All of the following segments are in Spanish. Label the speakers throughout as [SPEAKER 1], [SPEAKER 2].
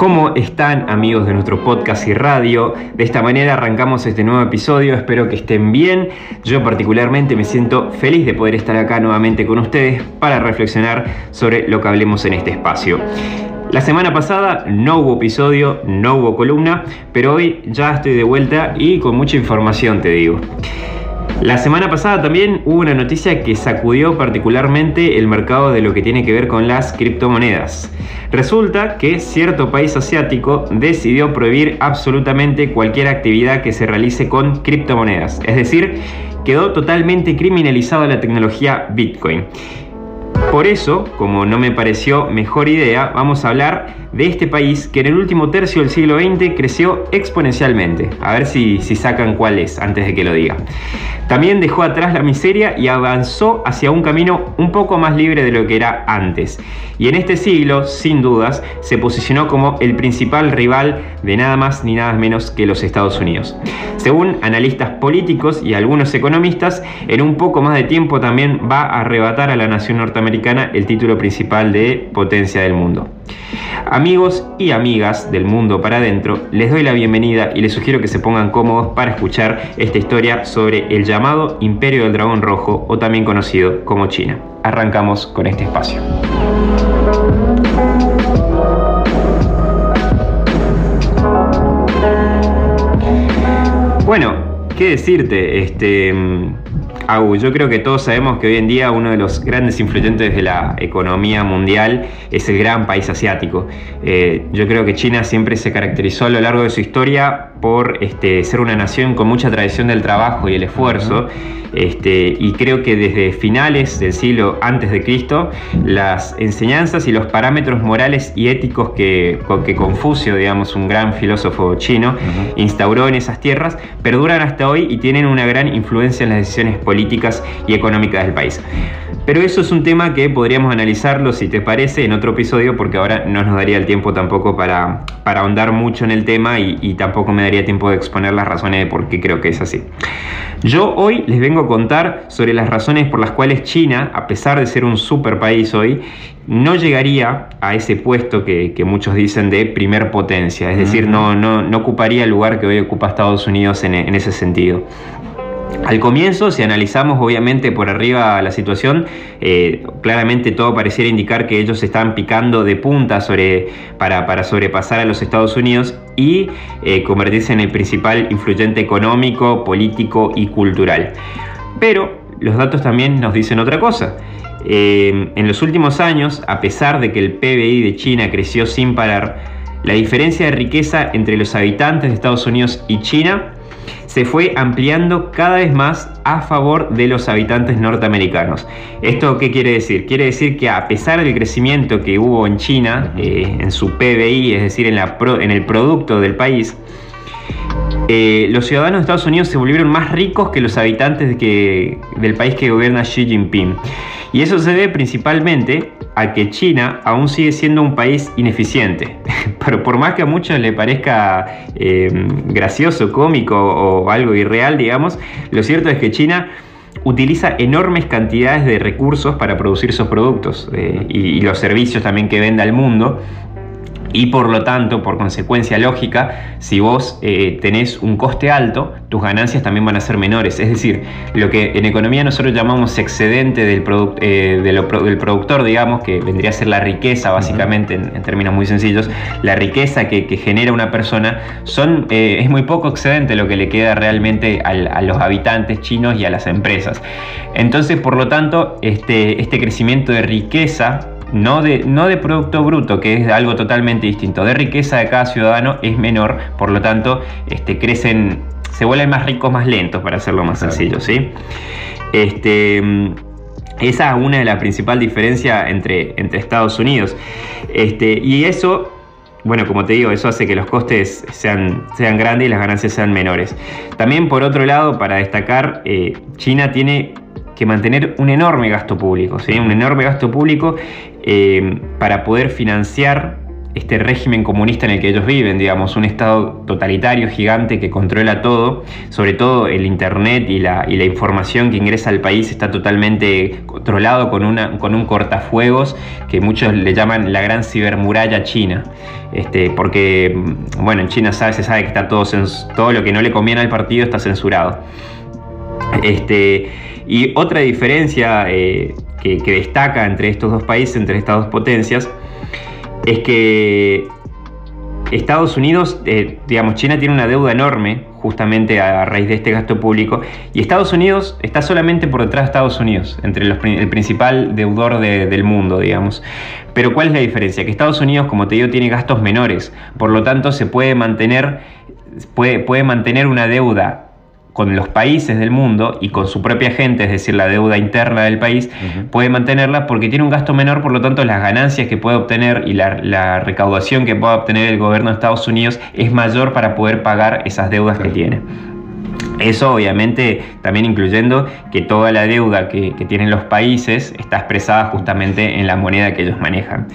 [SPEAKER 1] ¿Cómo están amigos de nuestro podcast y radio? De esta manera arrancamos este nuevo episodio, espero que estén bien. Yo particularmente me siento feliz de poder estar acá nuevamente con ustedes para reflexionar sobre lo que hablemos en este espacio. La semana pasada no hubo episodio, no hubo columna, pero hoy ya estoy de vuelta y con mucha información te digo. La semana pasada también hubo una noticia que sacudió particularmente el mercado de lo que tiene que ver con las criptomonedas. Resulta que cierto país asiático decidió prohibir absolutamente cualquier actividad que se realice con criptomonedas. Es decir, quedó totalmente criminalizada la tecnología Bitcoin. Por eso, como no me pareció mejor idea, vamos a hablar de este país que en el último tercio del siglo XX creció exponencialmente. A ver si, si sacan cuál es antes de que lo diga. También dejó atrás la miseria y avanzó hacia un camino un poco más libre de lo que era antes. Y en este siglo, sin dudas, se posicionó como el principal rival de nada más ni nada menos que los Estados Unidos. Según analistas políticos y algunos economistas, en un poco más de tiempo también va a arrebatar a la nación norteamericana el título principal de potencia del mundo. Amigos y amigas del mundo para adentro, les doy la bienvenida y les sugiero que se pongan cómodos para escuchar esta historia sobre el llamado Imperio del Dragón Rojo o también conocido como China. Arrancamos con este espacio. Bueno, ¿qué decirte? Este, yo creo que todos sabemos que hoy en día uno de los grandes influyentes de la economía mundial es el gran país asiático. Eh, yo creo que China siempre se caracterizó a lo largo de su historia por este, ser una nación con mucha tradición del trabajo y el esfuerzo. Este, y creo que desde finales del siglo antes de Cristo, las enseñanzas y los parámetros morales y éticos que, que Confucio, digamos, un gran filósofo chino, instauró en esas tierras, perduran hasta hoy y tienen una gran influencia en las decisiones políticas y económicas del país. Pero eso es un tema que podríamos analizarlo, si te parece, en otro episodio, porque ahora no nos daría el tiempo tampoco para, para ahondar mucho en el tema y, y tampoco me daría tiempo de exponer las razones de por qué creo que es así. Yo hoy les vengo a contar sobre las razones por las cuales China, a pesar de ser un super país hoy, no llegaría a ese puesto que, muchos dicen de primer potencia, es decir, no, no, no, ocuparía el lugar que hoy ocupa Estados Unidos en, en ese sentido. Al comienzo, si analizamos obviamente por arriba la situación, eh, claramente todo pareciera indicar que ellos están picando de punta sobre, para, sobrepasar a los Estados Unidos y eh, convertirse en el principal influyente económico, político y cultural. Pero los datos también nos dicen otra cosa. Eh, en los últimos años, a pesar de que el PBI de China creció sin parar, la diferencia de riqueza entre los habitantes de Estados Unidos y China se fue ampliando cada vez más a favor de los habitantes norteamericanos. ¿Esto qué quiere decir? Quiere decir que a pesar del crecimiento que hubo en China, eh, en su PBI, es decir, en, el producto del país, eh, los ciudadanos de Estados Unidos se volvieron más ricos que los habitantes del país que gobierna Xi Jinping. Y eso se debe principalmente a que China aún sigue siendo un país ineficiente. Pero por más que a muchos le parezca em, gracioso, cómico o algo irreal, digamos, lo cierto es que China utiliza enormes cantidades de recursos para producir sus productos eh, y, los servicios también que vende al mundo y por lo tanto, por consecuencia lógica, si vos eh, tenés un coste alto, tus ganancias también van a ser menores. Es decir, lo que en economía nosotros llamamos excedente del, eh, del productor, digamos, que vendría a ser la riqueza, básicamente, en, términos muy sencillos, la riqueza que, genera una persona, son, eh, es muy poco excedente lo que le queda realmente a los habitantes chinos y a las empresas. Entonces, por lo tanto, este, este crecimiento de riqueza no de, no de producto bruto, que es algo totalmente distinto, de riqueza de cada ciudadano es menor, por lo tanto, este, crecen, se vuelven más ricos más lentos, para hacerlo más sencillo, ¿sí? Este, esa es una de las principales diferencias entre, entre Estados Unidos. Este, y eso bueno, como te digo, eso hace que los costes sean, sean grandes y las ganancias sean menores. También, por otro lado, para destacar, eh, China tiene que mantener un enorme gasto público, ¿sí? un enorme gasto público eh, para poder financiar este régimen comunista en el que ellos viven, digamos, un Estado totalitario, gigante, que controla todo, sobre todo el Internet y la, información que ingresa al país está totalmente controlado con, una, con un cortafuegos que muchos le llaman la gran cibermuralla china. Este, porque, bueno, en China se sabe que está todo, todo lo que no le conviene al partido está censurado. Este, y otra diferencia eh, que, destaca entre estos dos países, entre estas dos potencias, es que Estados Unidos, eh, digamos, China tiene una deuda enorme justamente a raíz de este gasto público y Estados Unidos está solamente por detrás de Estados Unidos, entre los, el principal deudor del mundo, digamos. Pero ¿cuál es la diferencia? Que Estados Unidos, como te digo, tiene gastos menores, por lo tanto se puede mantener, puede, puede mantener una deuda con los países del mundo y con su propia gente, es decir, la deuda interna del país, puede mantenerla porque tiene un gasto menor, por lo tanto las ganancias que puede obtener y la, recaudación que pueda obtener el gobierno de Estados Unidos es mayor para poder pagar esas deudas que tiene. Eso obviamente también incluyendo que toda la deuda que, tienen los países está expresada justamente en la moneda que ellos manejan.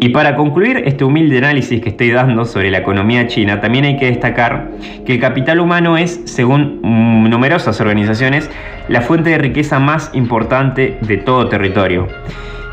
[SPEAKER 1] Y para concluir este humilde análisis que estoy dando sobre la economía china, también hay que destacar que el capital humano es, según numerosas organizaciones, la fuente de riqueza más importante de todo territorio.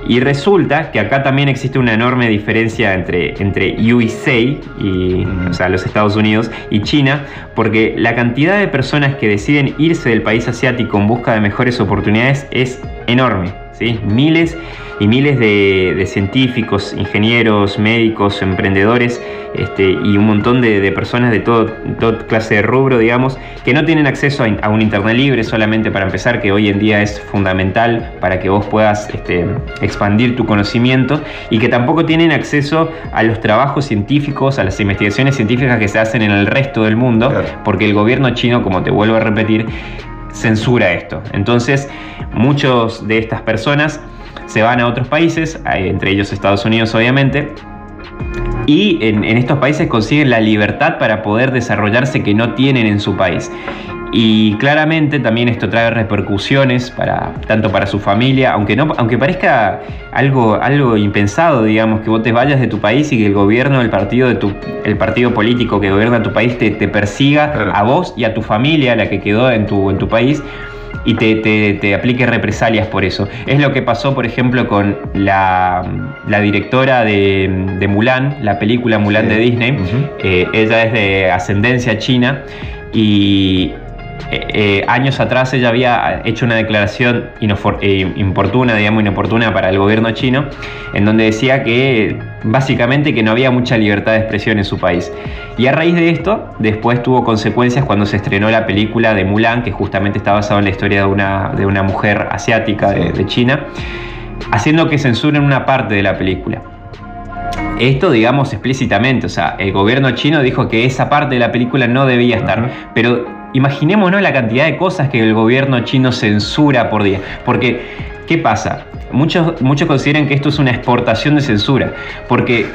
[SPEAKER 1] Y resulta que acá también existe una enorme diferencia entre, entre USA, y, o sea, los Estados Unidos, y China, porque la cantidad de personas que deciden irse del país asiático en busca de mejores oportunidades es enorme. ¿Sí? Miles y miles de, científicos, ingenieros, médicos, emprendedores este, y un montón de, personas de todo, toda clase de rubro, digamos, que no tienen acceso a, un Internet libre solamente para empezar, que hoy en día es fundamental para que vos puedas este, expandir tu conocimiento y que tampoco tienen acceso a los trabajos científicos, a las investigaciones científicas que se hacen en el resto del mundo, porque el gobierno chino, como te vuelvo a repetir, censura esto. Entonces, muchos de estas personas se van a otros países, entre ellos Estados Unidos obviamente, y en, estos países consiguen la libertad para poder desarrollarse que no tienen en su país. Y claramente también esto trae repercusiones para, tanto para su familia, aunque, no, aunque parezca algo, algo impensado, digamos, que vos te vayas de tu país y que el gobierno, el partido, de tu, el partido político que gobierna tu país te, persiga a vos y a tu familia, la que quedó en tu, en tu país y te, aplique represalias por eso. Es lo que pasó, por ejemplo, con la, directora de, Mulan, la película Mulan de Disney. Eh, ella es de ascendencia china y eh, eh, años atrás ella había hecho una declaración eh, importuna, digamos, inoportuna para el gobierno chino, en donde decía que básicamente que no había mucha libertad de expresión en su país. Y a raíz de esto, después tuvo consecuencias cuando se estrenó la película de Mulan, que justamente está basada en la historia de una, de una mujer asiática de, China, haciendo que censuren una parte de la película. Esto, digamos, explícitamente, o sea, el gobierno chino dijo que esa parte de la película no debía estar, pero imaginémonos la cantidad de cosas que el gobierno chino censura por día. Porque, ¿qué pasa? Muchos, muchos consideran que esto es una exportación de censura. Porque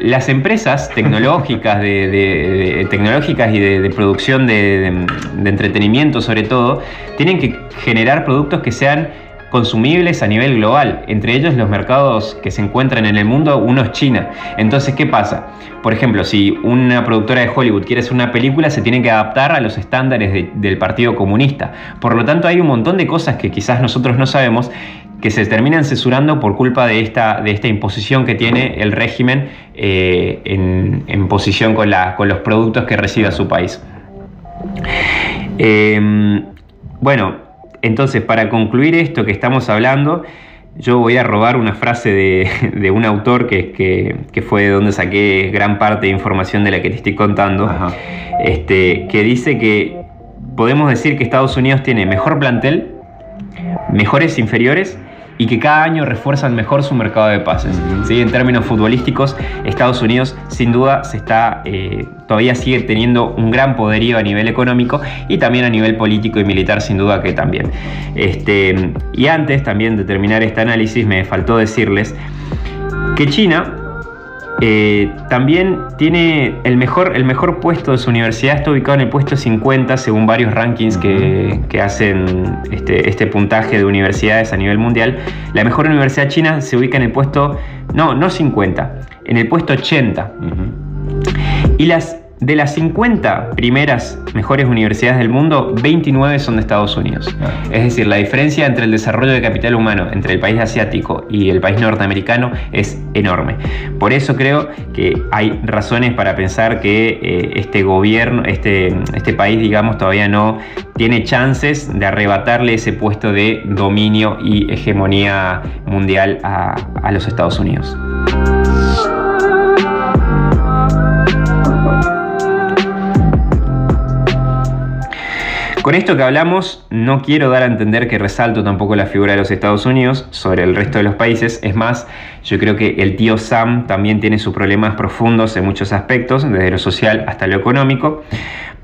[SPEAKER 1] las empresas tecnológicas, de, tecnológicas y de, producción de, entretenimiento sobre todo, tienen que generar productos que sean consumibles a nivel global, entre ellos los mercados que se encuentran en el mundo, uno es China. Entonces, ¿qué pasa? Por ejemplo, si una productora de Hollywood quiere hacer una película, se tiene que adaptar a los estándares del Partido Comunista. Por lo tanto, hay un montón de cosas que quizás nosotros no sabemos que se terminan censurando por culpa de esta, de esta imposición que tiene el régimen eh, en, posición con, la, con los productos que recibe a su país. Em, bueno, entonces, para concluir esto que estamos hablando, yo voy a robar una frase de, un autor que, fue de donde saqué gran parte de información de la que te estoy contando, este, que dice que podemos decir que Estados Unidos tiene mejor plantel, mejores inferiores y que cada año refuerzan mejor su mercado de pases. En términos futbolísticos, Estados Unidos sin duda se está, eh, todavía sigue teniendo un gran poderío a nivel económico y también a nivel político y militar sin duda que también. Este, y antes también de terminar este análisis me faltó decirles que China eh, también tiene el mejor, el mejor puesto de su universidad, está ubicado en el puesto 50 según varios rankings que, hacen este, este, puntaje de universidades a nivel mundial. La mejor universidad china se ubica en el puesto, no, no 50, en el puesto 80. Y las de las 50 primeras mejores universidades del mundo, 29 son de Estados Unidos. Ah. Es decir, la diferencia entre el desarrollo de capital humano entre el país asiático y el país norteamericano es enorme. Por eso creo que hay razones para pensar que eh, este gobierno, este, este país, digamos, todavía no tiene chances de arrebatarle ese puesto de dominio y hegemonía mundial a, a los Estados Unidos. Con esto que hablamos, no quiero dar a entender que resalto tampoco la figura de los Estados Unidos sobre el resto de los países. Es más, yo creo que el tío Sam también tiene sus problemas profundos en muchos aspectos, desde lo social hasta lo económico.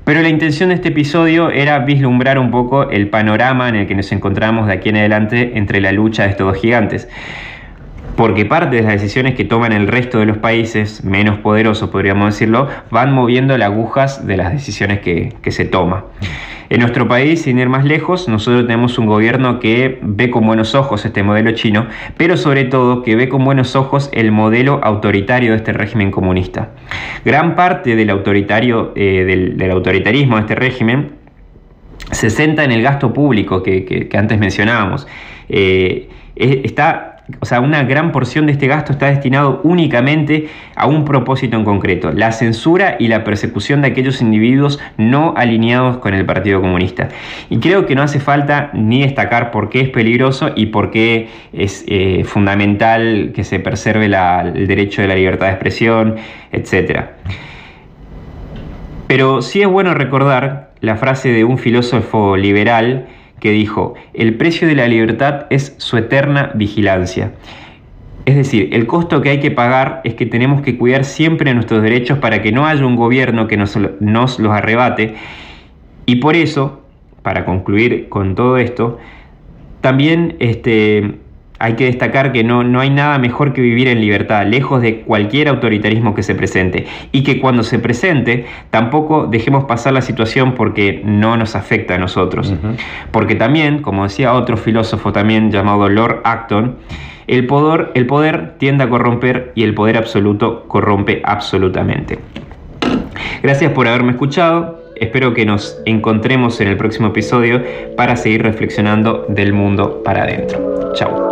[SPEAKER 1] Pero la intención de este episodio era vislumbrar un poco el panorama en el que nos encontramos de aquí en adelante entre la lucha de estos dos gigantes porque parte de las decisiones que toman el resto de los países, menos poderosos podríamos decirlo, van moviendo las agujas de las decisiones que, se toman. En nuestro país, sin ir más lejos, nosotros tenemos un gobierno que ve con buenos ojos este modelo chino, pero sobre todo que ve con buenos ojos el modelo autoritario de este régimen comunista. Gran parte del, autoritario, eh, del, autoritarismo de este régimen se centra en el gasto público que, antes mencionábamos. Eh, está o sea, una gran porción de este gasto está destinado únicamente a un propósito en concreto, la censura y la persecución de aquellos individuos no alineados con el Partido Comunista. Y creo que no hace falta ni destacar por qué es peligroso y por qué es eh, fundamental que se preserve el derecho de la libertad de expresión, etc. Pero sí es bueno recordar la frase de un filósofo liberal, que dijo, el precio de la libertad es su eterna vigilancia. Es decir, el costo que hay que pagar es que tenemos que cuidar siempre nuestros derechos para que no haya un gobierno que nos, nos los arrebate. Y por eso, para concluir con todo esto, también este, hay que destacar que no, no hay nada mejor que vivir en libertad, lejos de cualquier autoritarismo que se presente. Y que cuando se presente, tampoco dejemos pasar la situación porque no nos afecta a nosotros. Porque también, como decía otro filósofo también llamado Lord Acton, el poder, el poder tiende a corromper y el poder absoluto corrompe absolutamente. Gracias por haberme escuchado. Espero que nos encontremos en el próximo episodio para seguir reflexionando del mundo para adentro. Chao.